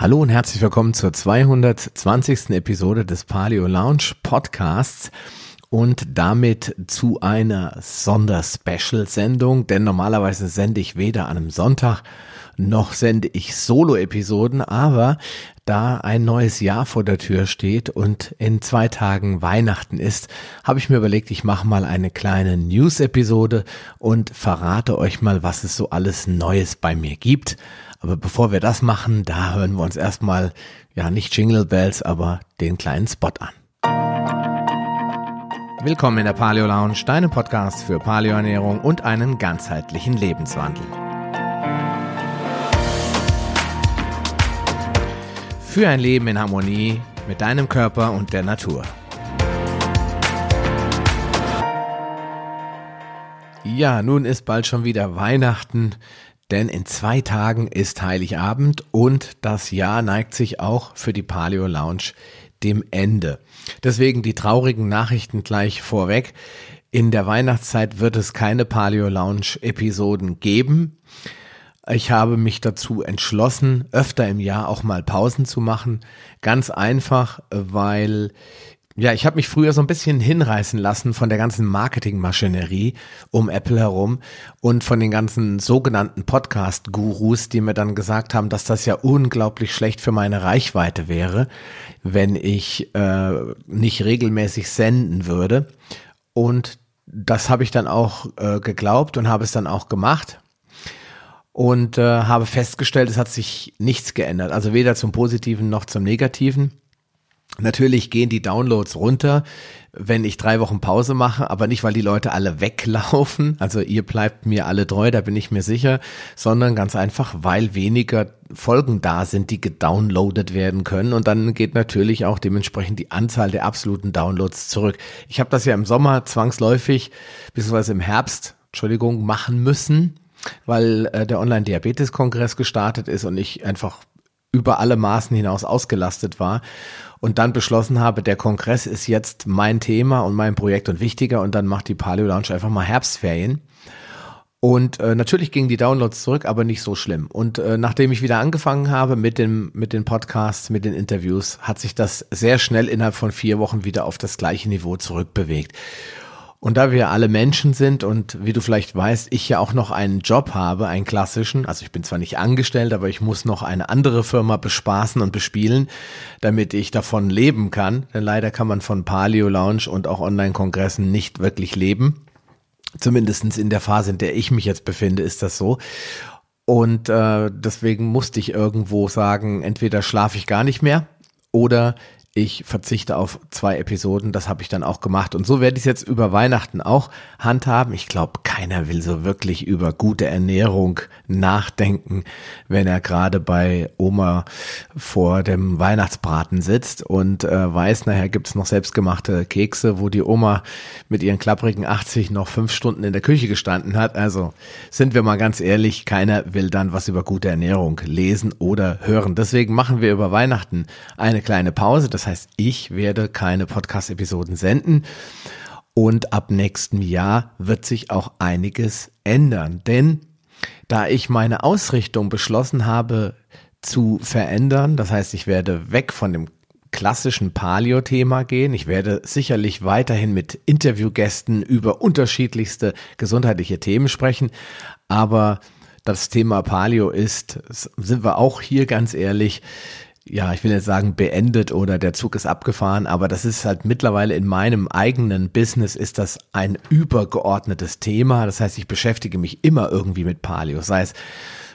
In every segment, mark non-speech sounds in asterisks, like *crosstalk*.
Hallo und herzlich willkommen zur 220. Episode des Paleo Lounge Podcasts und damit zu einer Sonderspecial-Sendung, denn normalerweise sende ich weder an einem Sonntag noch sende ich Solo-Episoden, aber da ein neues Jahr vor der Tür steht und in zwei Tagen Weihnachten ist, habe ich mir überlegt, ich mache mal eine kleine News-Episode und verrate euch mal, was es so alles Neues bei mir gibt. Aber bevor wir das machen, da hören wir uns erstmal, ja, nicht Jingle Bells, aber den kleinen Spot an. Willkommen in der Paleo Lounge, deinem Podcast für Paleoernährung und einen ganzheitlichen Lebenswandel. Für ein Leben in Harmonie mit deinem Körper und der Natur. Ja, nun ist bald schon wieder Weihnachten denn in zwei Tagen ist Heiligabend und das Jahr neigt sich auch für die Paleo Lounge dem Ende. Deswegen die traurigen Nachrichten gleich vorweg. In der Weihnachtszeit wird es keine Paleo Lounge Episoden geben. Ich habe mich dazu entschlossen, öfter im Jahr auch mal Pausen zu machen. Ganz einfach, weil ja, ich habe mich früher so ein bisschen hinreißen lassen von der ganzen Marketingmaschinerie um Apple herum und von den ganzen sogenannten Podcast-Gurus, die mir dann gesagt haben, dass das ja unglaublich schlecht für meine Reichweite wäre, wenn ich äh, nicht regelmäßig senden würde. Und das habe ich dann auch äh, geglaubt und habe es dann auch gemacht und äh, habe festgestellt, es hat sich nichts geändert. Also weder zum Positiven noch zum Negativen. Natürlich gehen die Downloads runter, wenn ich drei Wochen Pause mache, aber nicht, weil die Leute alle *laughs* weglaufen. Also ihr bleibt mir alle treu, da bin ich mir sicher, sondern ganz einfach, weil weniger Folgen da sind, die gedownloadet werden können. Und dann geht natürlich auch dementsprechend die Anzahl der absoluten Downloads zurück. Ich habe das ja im Sommer zwangsläufig, beziehungsweise im Herbst, Entschuldigung, machen müssen, weil äh, der Online-Diabetes-Kongress gestartet ist und ich einfach über alle Maßen hinaus ausgelastet war und dann beschlossen habe, der Kongress ist jetzt mein Thema und mein Projekt und wichtiger und dann macht die Paleo Lounge einfach mal Herbstferien. Und äh, natürlich gingen die Downloads zurück, aber nicht so schlimm. Und äh, nachdem ich wieder angefangen habe mit dem mit den Podcasts, mit den Interviews, hat sich das sehr schnell innerhalb von vier Wochen wieder auf das gleiche Niveau zurückbewegt. Und da wir alle Menschen sind und wie du vielleicht weißt, ich ja auch noch einen Job habe, einen klassischen, also ich bin zwar nicht angestellt, aber ich muss noch eine andere Firma bespaßen und bespielen, damit ich davon leben kann. Denn leider kann man von Paleo Lounge und auch Online-Kongressen nicht wirklich leben. Zumindestens in der Phase, in der ich mich jetzt befinde, ist das so. Und äh, deswegen musste ich irgendwo sagen, entweder schlafe ich gar nicht mehr oder ich verzichte auf zwei Episoden. Das habe ich dann auch gemacht. Und so werde ich es jetzt über Weihnachten auch handhaben. Ich glaube, keiner will so wirklich über gute Ernährung nachdenken, wenn er gerade bei Oma vor dem Weihnachtsbraten sitzt und äh, weiß, nachher gibt's noch selbstgemachte Kekse, wo die Oma mit ihren klapprigen 80 noch fünf Stunden in der Küche gestanden hat. Also sind wir mal ganz ehrlich, keiner will dann was über gute Ernährung lesen oder hören. Deswegen machen wir über Weihnachten eine kleine Pause. Das das heißt, ich werde keine Podcast-Episoden senden. Und ab nächstem Jahr wird sich auch einiges ändern. Denn da ich meine Ausrichtung beschlossen habe zu verändern, das heißt, ich werde weg von dem klassischen Paleo-Thema gehen. Ich werde sicherlich weiterhin mit Interviewgästen über unterschiedlichste gesundheitliche Themen sprechen. Aber das Thema Paleo ist, sind wir auch hier ganz ehrlich, ja, ich will jetzt sagen, beendet oder der Zug ist abgefahren, aber das ist halt mittlerweile in meinem eigenen Business ist das ein übergeordnetes Thema. Das heißt, ich beschäftige mich immer irgendwie mit Paleo, sei es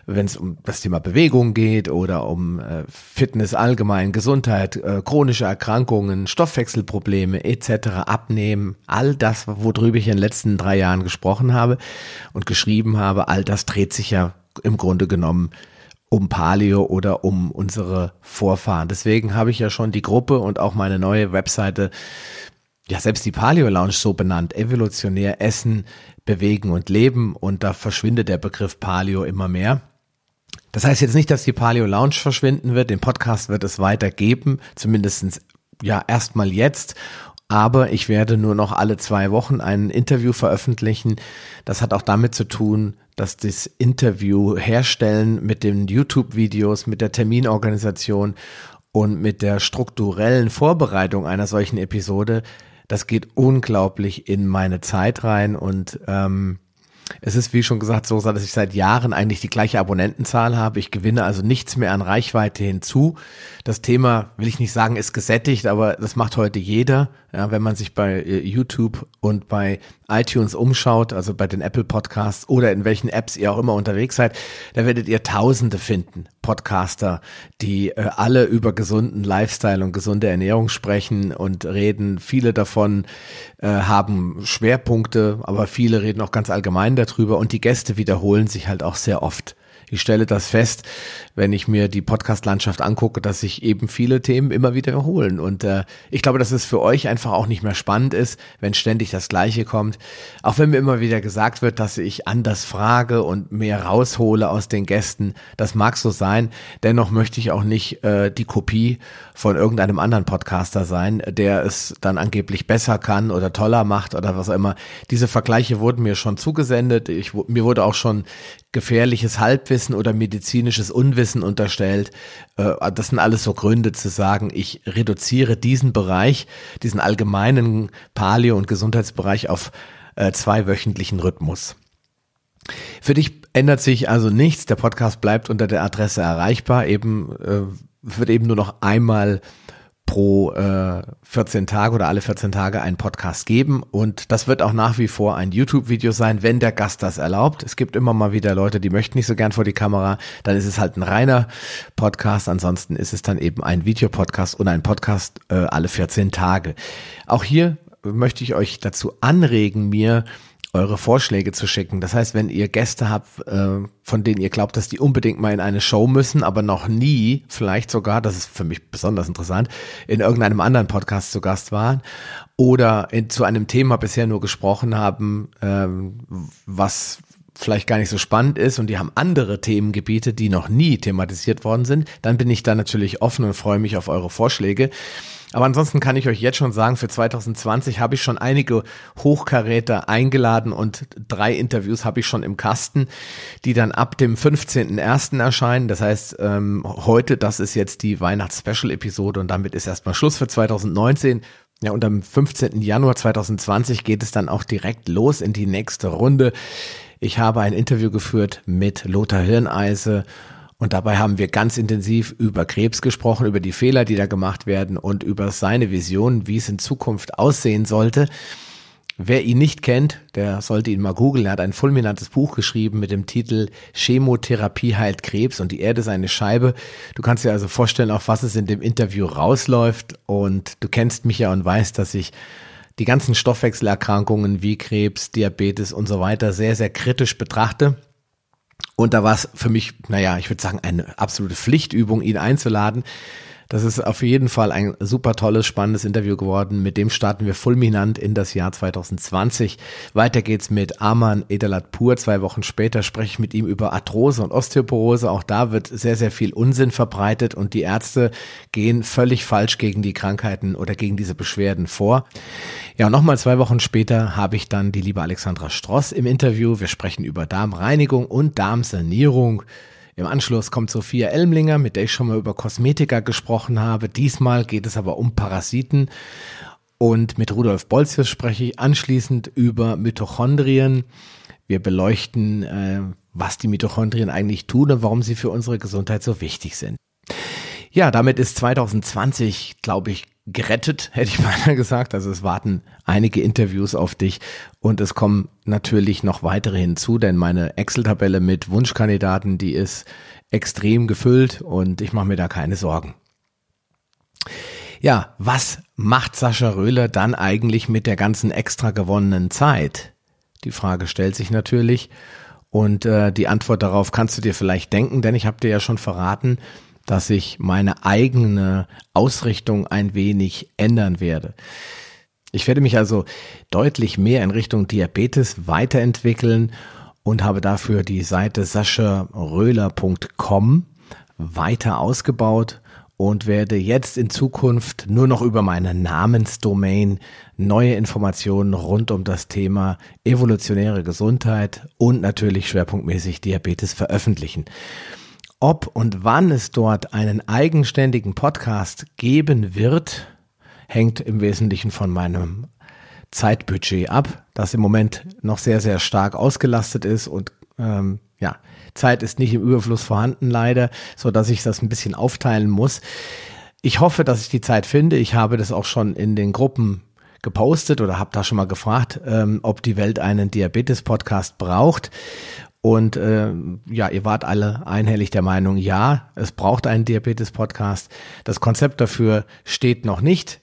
wenn es um das Thema Bewegung geht oder um äh, Fitness allgemein, Gesundheit, äh, chronische Erkrankungen, Stoffwechselprobleme etc., Abnehmen, all das, worüber ich in den letzten drei Jahren gesprochen habe und geschrieben habe, all das dreht sich ja im Grunde genommen um Paleo oder um unsere Vorfahren. Deswegen habe ich ja schon die Gruppe und auch meine neue Webseite, ja selbst die Paleo Lounge so benannt, evolutionär essen, bewegen und leben und da verschwindet der Begriff Paleo immer mehr. Das heißt jetzt nicht, dass die Paleo Lounge verschwinden wird, den Podcast wird es weiter geben, zumindestens ja erstmal jetzt aber ich werde nur noch alle zwei Wochen ein Interview veröffentlichen. Das hat auch damit zu tun, dass das Interview herstellen mit den YouTube-Videos, mit der Terminorganisation und mit der strukturellen Vorbereitung einer solchen Episode, das geht unglaublich in meine Zeit rein und ähm, es ist, wie schon gesagt, so, dass ich seit Jahren eigentlich die gleiche Abonnentenzahl habe. Ich gewinne also nichts mehr an Reichweite hinzu. Das Thema, will ich nicht sagen, ist gesättigt, aber das macht heute jeder. Ja, wenn man sich bei äh, YouTube und bei iTunes umschaut, also bei den Apple Podcasts oder in welchen Apps ihr auch immer unterwegs seid, da werdet ihr Tausende finden, Podcaster, die äh, alle über gesunden Lifestyle und gesunde Ernährung sprechen und reden. Viele davon äh, haben Schwerpunkte, aber viele reden auch ganz allgemein darüber und die Gäste wiederholen sich halt auch sehr oft. Ich stelle das fest, wenn ich mir die Podcast-Landschaft angucke, dass sich eben viele Themen immer wieder wiederholen. Und äh, ich glaube, dass es für euch einfach auch nicht mehr spannend ist, wenn ständig das Gleiche kommt. Auch wenn mir immer wieder gesagt wird, dass ich anders frage und mehr raushole aus den Gästen. Das mag so sein. Dennoch möchte ich auch nicht äh, die Kopie von irgendeinem anderen Podcaster sein, der es dann angeblich besser kann oder toller macht oder was auch immer. Diese Vergleiche wurden mir schon zugesendet. Ich, mir wurde auch schon gefährliches Halbwissen oder medizinisches Unwissen unterstellt. Äh, das sind alles so Gründe zu sagen, ich reduziere diesen Bereich, diesen allgemeinen Paleo- und Gesundheitsbereich auf äh, zwei wöchentlichen Rhythmus. Für dich ändert sich also nichts. Der Podcast bleibt unter der Adresse erreichbar. Eben äh, wird eben nur noch einmal pro äh, 14 Tage oder alle 14 Tage einen Podcast geben und das wird auch nach wie vor ein YouTube-Video sein, wenn der Gast das erlaubt. Es gibt immer mal wieder Leute, die möchten nicht so gern vor die Kamera, dann ist es halt ein reiner Podcast, ansonsten ist es dann eben ein Videopodcast und ein Podcast äh, alle 14 Tage. Auch hier möchte ich euch dazu anregen, mir eure Vorschläge zu schicken. Das heißt, wenn ihr Gäste habt, äh, von denen ihr glaubt, dass die unbedingt mal in eine Show müssen, aber noch nie, vielleicht sogar, das ist für mich besonders interessant, in irgendeinem anderen Podcast zu Gast waren oder in, zu einem Thema bisher nur gesprochen haben, ähm, was vielleicht gar nicht so spannend ist und die haben andere Themengebiete, die noch nie thematisiert worden sind, dann bin ich da natürlich offen und freue mich auf eure Vorschläge. Aber ansonsten kann ich euch jetzt schon sagen, für 2020 habe ich schon einige Hochkaräter eingeladen und drei Interviews habe ich schon im Kasten, die dann ab dem 15.01. erscheinen. Das heißt, ähm, heute, das ist jetzt die Weihnachts-Special-Episode und damit ist erstmal Schluss für 2019. Ja, und am 15. Januar 2020 geht es dann auch direkt los in die nächste Runde. Ich habe ein Interview geführt mit Lothar Hirneise und dabei haben wir ganz intensiv über Krebs gesprochen, über die Fehler, die da gemacht werden und über seine Vision, wie es in Zukunft aussehen sollte. Wer ihn nicht kennt, der sollte ihn mal googeln. Er hat ein fulminantes Buch geschrieben mit dem Titel Chemotherapie heilt Krebs und die Erde ist eine Scheibe. Du kannst dir also vorstellen, auf was es in dem Interview rausläuft. Und du kennst mich ja und weißt, dass ich die ganzen Stoffwechselerkrankungen wie Krebs, Diabetes und so weiter sehr, sehr kritisch betrachte. Und da war es für mich, naja, ich würde sagen, eine absolute Pflichtübung, ihn einzuladen. Das ist auf jeden Fall ein super tolles, spannendes Interview geworden. Mit dem starten wir fulminant in das Jahr 2020. Weiter geht's mit Aman Edalatpur. Zwei Wochen später spreche ich mit ihm über Arthrose und Osteoporose. Auch da wird sehr, sehr viel Unsinn verbreitet und die Ärzte gehen völlig falsch gegen die Krankheiten oder gegen diese Beschwerden vor. Ja, nochmal zwei Wochen später habe ich dann die liebe Alexandra Stross im Interview. Wir sprechen über Darmreinigung und Darmsanierung. Im Anschluss kommt Sophia Elmlinger, mit der ich schon mal über Kosmetika gesprochen habe. Diesmal geht es aber um Parasiten. Und mit Rudolf Bolzius spreche ich anschließend über Mitochondrien. Wir beleuchten, äh, was die Mitochondrien eigentlich tun und warum sie für unsere Gesundheit so wichtig sind. Ja, damit ist 2020, glaube ich, gerettet, hätte ich *laughs* mal gesagt. Also es warten einige Interviews auf dich und es kommen natürlich noch weitere hinzu, denn meine Excel-Tabelle mit Wunschkandidaten, die ist extrem gefüllt und ich mache mir da keine Sorgen. Ja, was macht Sascha Röhler dann eigentlich mit der ganzen extra gewonnenen Zeit? Die Frage stellt sich natürlich und äh, die Antwort darauf kannst du dir vielleicht denken, denn ich habe dir ja schon verraten, dass ich meine eigene Ausrichtung ein wenig ändern werde. Ich werde mich also deutlich mehr in Richtung Diabetes weiterentwickeln und habe dafür die Seite sascharöhler.com weiter ausgebaut und werde jetzt in Zukunft nur noch über meine Namensdomain neue Informationen rund um das Thema evolutionäre Gesundheit und natürlich schwerpunktmäßig Diabetes veröffentlichen. Ob und wann es dort einen eigenständigen Podcast geben wird, hängt im Wesentlichen von meinem Zeitbudget ab, das im Moment noch sehr, sehr stark ausgelastet ist und ähm, ja, Zeit ist nicht im Überfluss vorhanden leider, so dass ich das ein bisschen aufteilen muss. Ich hoffe, dass ich die Zeit finde. Ich habe das auch schon in den Gruppen gepostet oder habe da schon mal gefragt, ähm, ob die Welt einen Diabetes-Podcast braucht. Und äh, ja, ihr wart alle einhellig der Meinung, ja, es braucht einen Diabetes-Podcast. Das Konzept dafür steht noch nicht.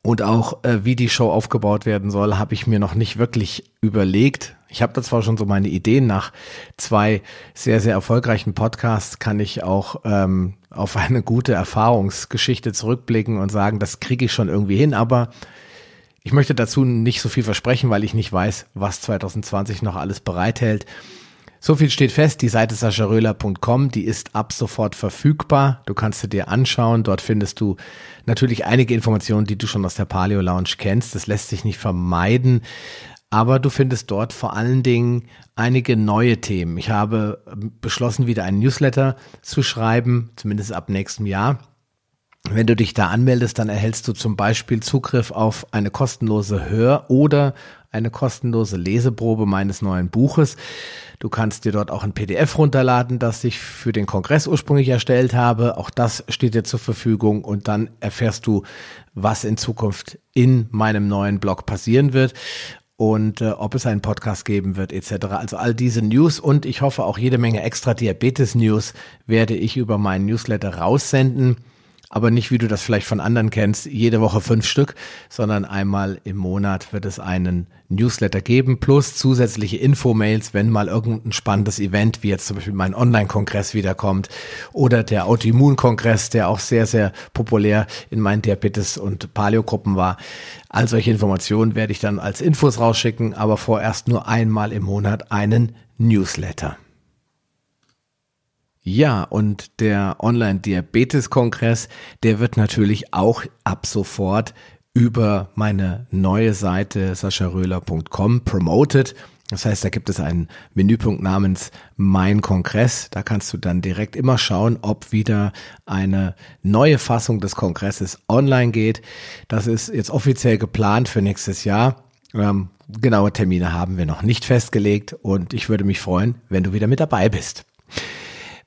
Und auch äh, wie die Show aufgebaut werden soll, habe ich mir noch nicht wirklich überlegt. Ich habe da zwar schon so meine Ideen nach zwei sehr, sehr erfolgreichen Podcasts, kann ich auch ähm, auf eine gute Erfahrungsgeschichte zurückblicken und sagen, das kriege ich schon irgendwie hin, aber ich möchte dazu nicht so viel versprechen, weil ich nicht weiß, was 2020 noch alles bereithält. So viel steht fest, die Seite sascharöhler.com, die ist ab sofort verfügbar. Du kannst sie dir anschauen. Dort findest du natürlich einige Informationen, die du schon aus der Paleo Lounge kennst. Das lässt sich nicht vermeiden. Aber du findest dort vor allen Dingen einige neue Themen. Ich habe beschlossen, wieder einen Newsletter zu schreiben, zumindest ab nächstem Jahr. Wenn du dich da anmeldest, dann erhältst du zum Beispiel Zugriff auf eine kostenlose Hör- oder eine kostenlose Leseprobe meines neuen Buches. Du kannst dir dort auch ein PDF runterladen, das ich für den Kongress ursprünglich erstellt habe. Auch das steht dir zur Verfügung und dann erfährst du, was in Zukunft in meinem neuen Blog passieren wird und äh, ob es einen Podcast geben wird etc. Also all diese News und ich hoffe auch jede Menge extra Diabetes News werde ich über meinen Newsletter raussenden aber nicht, wie du das vielleicht von anderen kennst, jede Woche fünf Stück, sondern einmal im Monat wird es einen Newsletter geben, plus zusätzliche Infomails, wenn mal irgendein spannendes Event, wie jetzt zum Beispiel mein Online-Kongress wiederkommt oder der Autoimmun-Kongress, der auch sehr, sehr populär in meinen Diabetes- und Paleo-Gruppen war. All solche Informationen werde ich dann als Infos rausschicken, aber vorerst nur einmal im Monat einen Newsletter. Ja, und der Online-Diabetes-Kongress, der wird natürlich auch ab sofort über meine neue Seite sascharöhler.com promoted. Das heißt, da gibt es einen Menüpunkt namens Mein Kongress. Da kannst du dann direkt immer schauen, ob wieder eine neue Fassung des Kongresses online geht. Das ist jetzt offiziell geplant für nächstes Jahr. Ähm, genaue Termine haben wir noch nicht festgelegt und ich würde mich freuen, wenn du wieder mit dabei bist.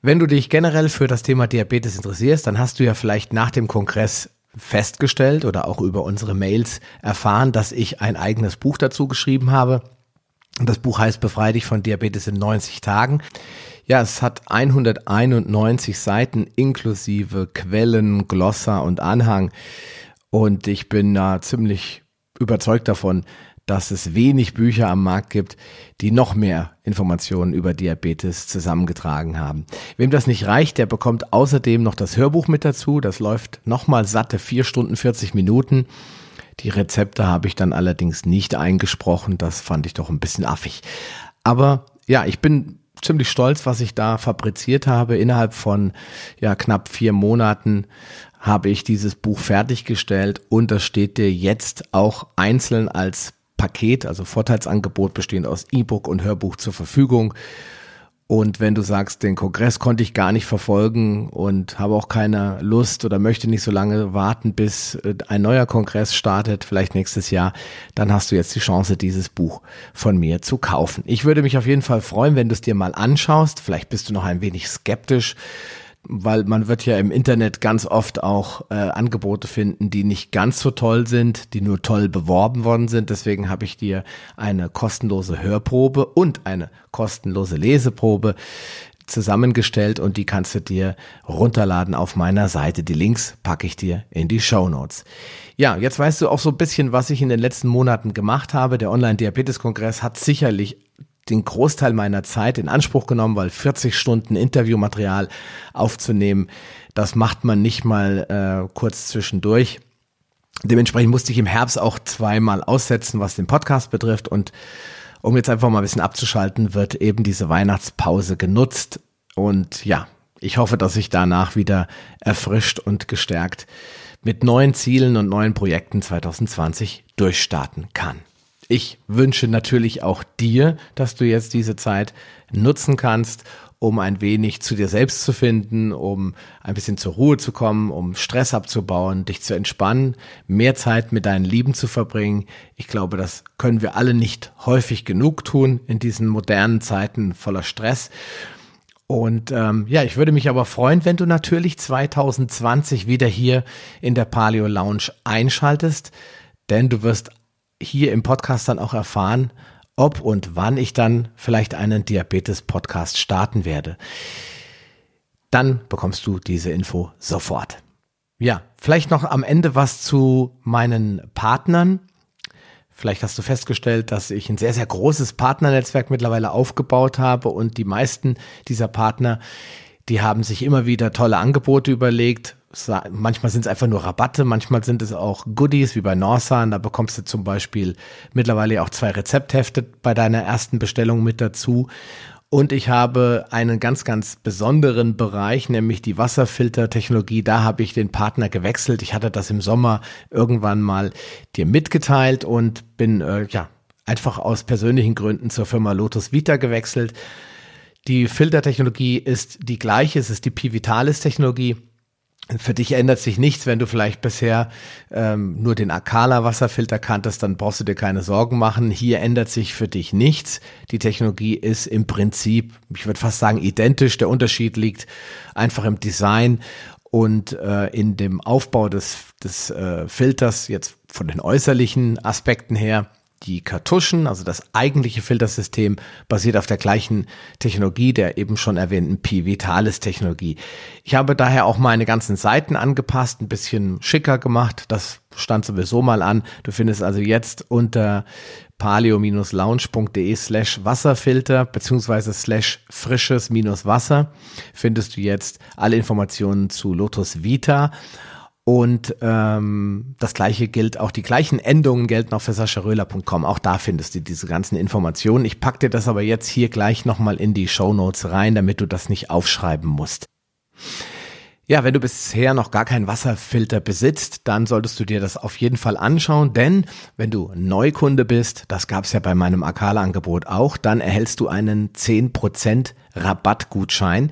Wenn du dich generell für das Thema Diabetes interessierst, dann hast du ja vielleicht nach dem Kongress festgestellt oder auch über unsere Mails erfahren, dass ich ein eigenes Buch dazu geschrieben habe. Das Buch heißt Befrei dich von Diabetes in 90 Tagen. Ja, es hat 191 Seiten inklusive Quellen, Glossa und Anhang. Und ich bin da ziemlich überzeugt davon, dass es wenig Bücher am Markt gibt, die noch mehr Informationen über Diabetes zusammengetragen haben. Wem das nicht reicht, der bekommt außerdem noch das Hörbuch mit dazu. Das läuft nochmal satte vier Stunden 40 Minuten. Die Rezepte habe ich dann allerdings nicht eingesprochen. Das fand ich doch ein bisschen affig. Aber ja, ich bin ziemlich stolz, was ich da fabriziert habe. Innerhalb von ja knapp vier Monaten habe ich dieses Buch fertiggestellt und das steht dir jetzt auch einzeln als Paket, also Vorteilsangebot bestehend aus E-Book und Hörbuch zur Verfügung. Und wenn du sagst, den Kongress konnte ich gar nicht verfolgen und habe auch keine Lust oder möchte nicht so lange warten, bis äh, ein neuer Kongress startet, vielleicht nächstes Jahr, dann hast du jetzt die Chance, dieses Buch von mir zu kaufen. Ich würde mich auf jeden Fall freuen, wenn du es dir mal anschaust. Vielleicht bist du noch ein wenig skeptisch weil man wird ja im Internet ganz oft auch äh, Angebote finden, die nicht ganz so toll sind, die nur toll beworben worden sind. Deswegen habe ich dir eine kostenlose Hörprobe und eine kostenlose Leseprobe zusammengestellt und die kannst du dir runterladen auf meiner Seite. Die Links packe ich dir in die Show Notes. Ja, jetzt weißt du auch so ein bisschen, was ich in den letzten Monaten gemacht habe. Der Online-Diabetes-Kongress hat sicherlich den Großteil meiner Zeit in Anspruch genommen, weil 40 Stunden Interviewmaterial aufzunehmen, das macht man nicht mal äh, kurz zwischendurch. Dementsprechend musste ich im Herbst auch zweimal aussetzen, was den Podcast betrifft. Und um jetzt einfach mal ein bisschen abzuschalten, wird eben diese Weihnachtspause genutzt. Und ja, Ich hoffe, dass ich danach wieder erfrischt und gestärkt mit neuen Zielen und neuen Projekten 2020 durchstarten kann. Ich wünsche natürlich auch dir, dass du jetzt diese Zeit nutzen kannst, um ein wenig zu dir selbst zu finden, um ein bisschen zur Ruhe zu kommen, um Stress abzubauen, dich zu entspannen, mehr Zeit mit deinen Lieben zu verbringen. Ich glaube, das können wir alle nicht häufig genug tun in diesen modernen Zeiten voller Stress. Und ähm, ja, ich würde mich aber freuen, wenn du natürlich 2020 wieder hier in der Paleo Lounge einschaltest, denn du wirst hier im Podcast dann auch erfahren, ob und wann ich dann vielleicht einen Diabetes-Podcast starten werde. Dann bekommst du diese Info sofort. Ja, vielleicht noch am Ende was zu meinen Partnern. Vielleicht hast du festgestellt, dass ich ein sehr, sehr großes Partnernetzwerk mittlerweile aufgebaut habe und die meisten dieser Partner, die haben sich immer wieder tolle Angebote überlegt, manchmal sind es einfach nur Rabatte, manchmal sind es auch Goodies wie bei Norsan. Da bekommst du zum Beispiel mittlerweile auch zwei Rezepthefte bei deiner ersten Bestellung mit dazu. Und ich habe einen ganz, ganz besonderen Bereich, nämlich die Wasserfiltertechnologie. Da habe ich den Partner gewechselt. Ich hatte das im Sommer irgendwann mal dir mitgeteilt und bin äh, ja einfach aus persönlichen Gründen zur Firma Lotus Vita gewechselt. Die Filtertechnologie ist die gleiche, es ist die Pivitalis-Technologie für dich ändert sich nichts, wenn du vielleicht bisher ähm, nur den Akala Wasserfilter kanntest, dann brauchst du dir keine Sorgen machen. Hier ändert sich für dich nichts. Die Technologie ist im Prinzip, ich würde fast sagen, identisch. Der Unterschied liegt einfach im Design und äh, in dem Aufbau des, des äh, Filters jetzt von den äußerlichen Aspekten her. Die Kartuschen, also das eigentliche Filtersystem, basiert auf der gleichen Technologie, der eben schon erwähnten P-Vitalis-Technologie. Ich habe daher auch meine ganzen Seiten angepasst, ein bisschen schicker gemacht. Das stand sowieso mal an. Du findest also jetzt unter paleo-lounge.de slash Wasserfilter beziehungsweise slash frisches minus Wasser findest du jetzt alle Informationen zu Lotus Vita und ähm, das gleiche gilt, auch die gleichen Endungen gelten auch für sascharöhler.com. Auch da findest du diese ganzen Informationen. Ich pack dir das aber jetzt hier gleich nochmal in die Show Notes rein, damit du das nicht aufschreiben musst. Ja, wenn du bisher noch gar keinen Wasserfilter besitzt, dann solltest du dir das auf jeden Fall anschauen, denn wenn du Neukunde bist, das gab's ja bei meinem Akala-Angebot auch, dann erhältst du einen 10% Rabattgutschein.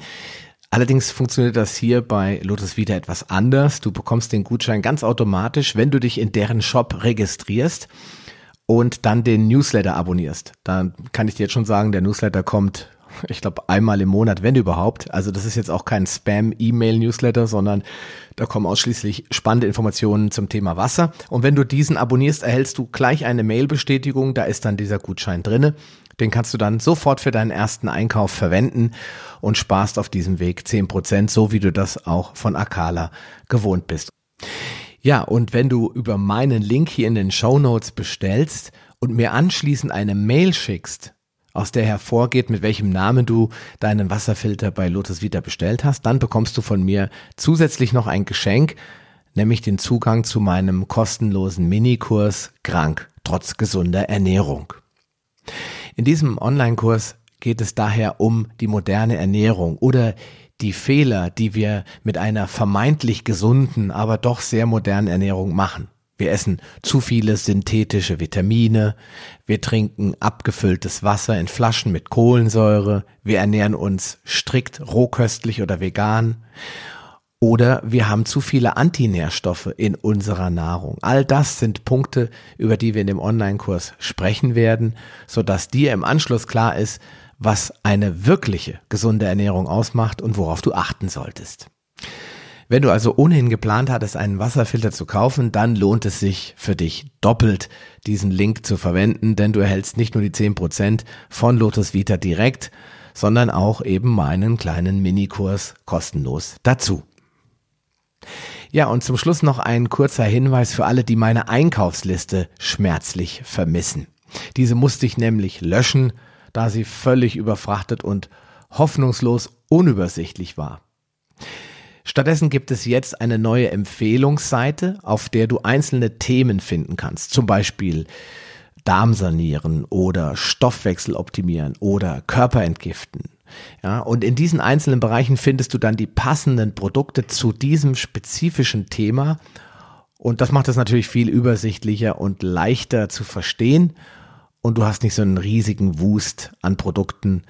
Allerdings funktioniert das hier bei Lotus wieder etwas anders. Du bekommst den Gutschein ganz automatisch, wenn du dich in deren Shop registrierst und dann den Newsletter abonnierst. Dann kann ich dir jetzt schon sagen, der Newsletter kommt, ich glaube, einmal im Monat, wenn überhaupt. Also das ist jetzt auch kein Spam-E-Mail-Newsletter, sondern da kommen ausschließlich spannende Informationen zum Thema Wasser. Und wenn du diesen abonnierst, erhältst du gleich eine Mail-Bestätigung. Da ist dann dieser Gutschein drinne. Den kannst du dann sofort für deinen ersten Einkauf verwenden und sparst auf diesem Weg zehn Prozent, so wie du das auch von Akala gewohnt bist. Ja, und wenn du über meinen Link hier in den Show Notes bestellst und mir anschließend eine Mail schickst, aus der hervorgeht, mit welchem Namen du deinen Wasserfilter bei Lotus Vita bestellt hast, dann bekommst du von mir zusätzlich noch ein Geschenk, nämlich den Zugang zu meinem kostenlosen Minikurs Krank trotz gesunder Ernährung. In diesem Online-Kurs geht es daher um die moderne Ernährung oder die Fehler, die wir mit einer vermeintlich gesunden, aber doch sehr modernen Ernährung machen. Wir essen zu viele synthetische Vitamine, wir trinken abgefülltes Wasser in Flaschen mit Kohlensäure, wir ernähren uns strikt rohköstlich oder vegan oder wir haben zu viele Antinährstoffe in unserer Nahrung. All das sind Punkte, über die wir in dem Online-Kurs sprechen werden, sodass dir im Anschluss klar ist, was eine wirkliche gesunde Ernährung ausmacht und worauf du achten solltest. Wenn du also ohnehin geplant hattest, einen Wasserfilter zu kaufen, dann lohnt es sich für dich doppelt, diesen Link zu verwenden, denn du erhältst nicht nur die 10% von Lotus Vita direkt, sondern auch eben meinen kleinen Minikurs kostenlos dazu. Ja, und zum Schluss noch ein kurzer Hinweis für alle, die meine Einkaufsliste schmerzlich vermissen. Diese musste ich nämlich löschen, da sie völlig überfrachtet und hoffnungslos unübersichtlich war. Stattdessen gibt es jetzt eine neue Empfehlungsseite, auf der du einzelne Themen finden kannst. Zum Beispiel Darm sanieren oder Stoffwechsel optimieren oder Körper entgiften Ja, und in diesen einzelnen Bereichen findest du dann die passenden Produkte zu diesem spezifischen Thema. Und das macht es natürlich viel übersichtlicher und leichter zu verstehen. Und du hast nicht so einen riesigen Wust an Produkten.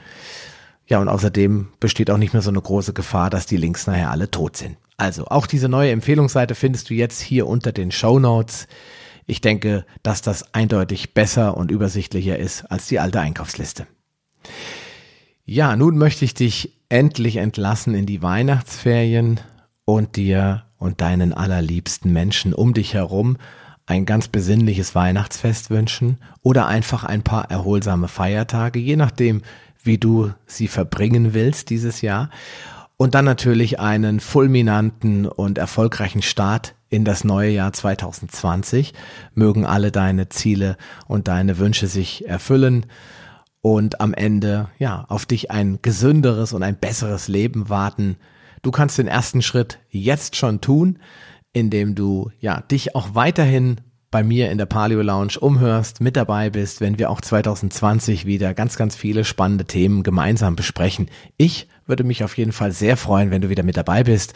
Ja, und außerdem besteht auch nicht mehr so eine große Gefahr, dass die Links nachher alle tot sind. Also, auch diese neue Empfehlungsseite findest du jetzt hier unter den Show Notes. Ich denke, dass das eindeutig besser und übersichtlicher ist als die alte Einkaufsliste. Ja, nun möchte ich dich endlich entlassen in die Weihnachtsferien und dir und deinen allerliebsten Menschen um dich herum ein ganz besinnliches Weihnachtsfest wünschen oder einfach ein paar erholsame Feiertage, je nachdem, wie du sie verbringen willst dieses Jahr. Und dann natürlich einen fulminanten und erfolgreichen Start in das neue Jahr 2020. Mögen alle deine Ziele und deine Wünsche sich erfüllen und am Ende, ja, auf dich ein gesünderes und ein besseres Leben warten. Du kannst den ersten Schritt jetzt schon tun, indem du, ja, dich auch weiterhin bei mir in der Paleo Lounge umhörst, mit dabei bist, wenn wir auch 2020 wieder ganz, ganz viele spannende Themen gemeinsam besprechen. Ich würde mich auf jeden Fall sehr freuen, wenn du wieder mit dabei bist.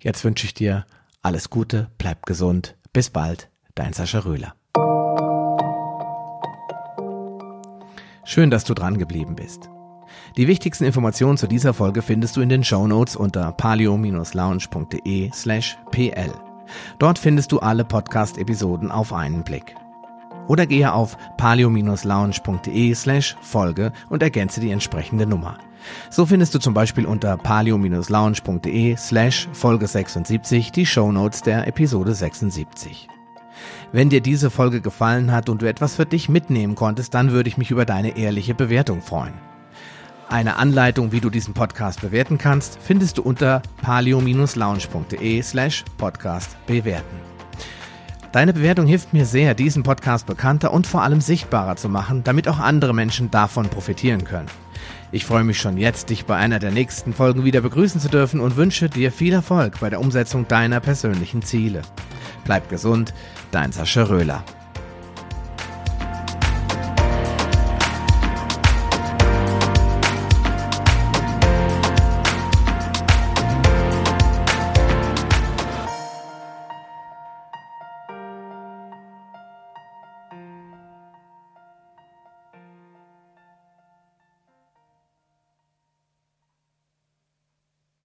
Jetzt wünsche ich dir alles Gute, bleib gesund. Bis bald, dein Sascha Röhler. Schön, dass du dran geblieben bist. Die wichtigsten Informationen zu dieser Folge findest du in den Show Notes unter palio-lounge.de slash pl. Dort findest du alle Podcast-Episoden auf einen Blick. Oder gehe auf palio-lounge.de slash Folge und ergänze die entsprechende Nummer. So findest du zum Beispiel unter palio-lounge.de slash Folge 76 die Show Notes der Episode 76. Wenn dir diese Folge gefallen hat und du etwas für dich mitnehmen konntest, dann würde ich mich über deine ehrliche Bewertung freuen. Eine Anleitung, wie du diesen Podcast bewerten kannst, findest du unter palio-lounge.de slash podcast bewerten. Deine Bewertung hilft mir sehr, diesen Podcast bekannter und vor allem sichtbarer zu machen, damit auch andere Menschen davon profitieren können. Ich freue mich schon jetzt, dich bei einer der nächsten Folgen wieder begrüßen zu dürfen und wünsche dir viel Erfolg bei der Umsetzung deiner persönlichen Ziele. Bleib gesund, dein Sascha Röhler.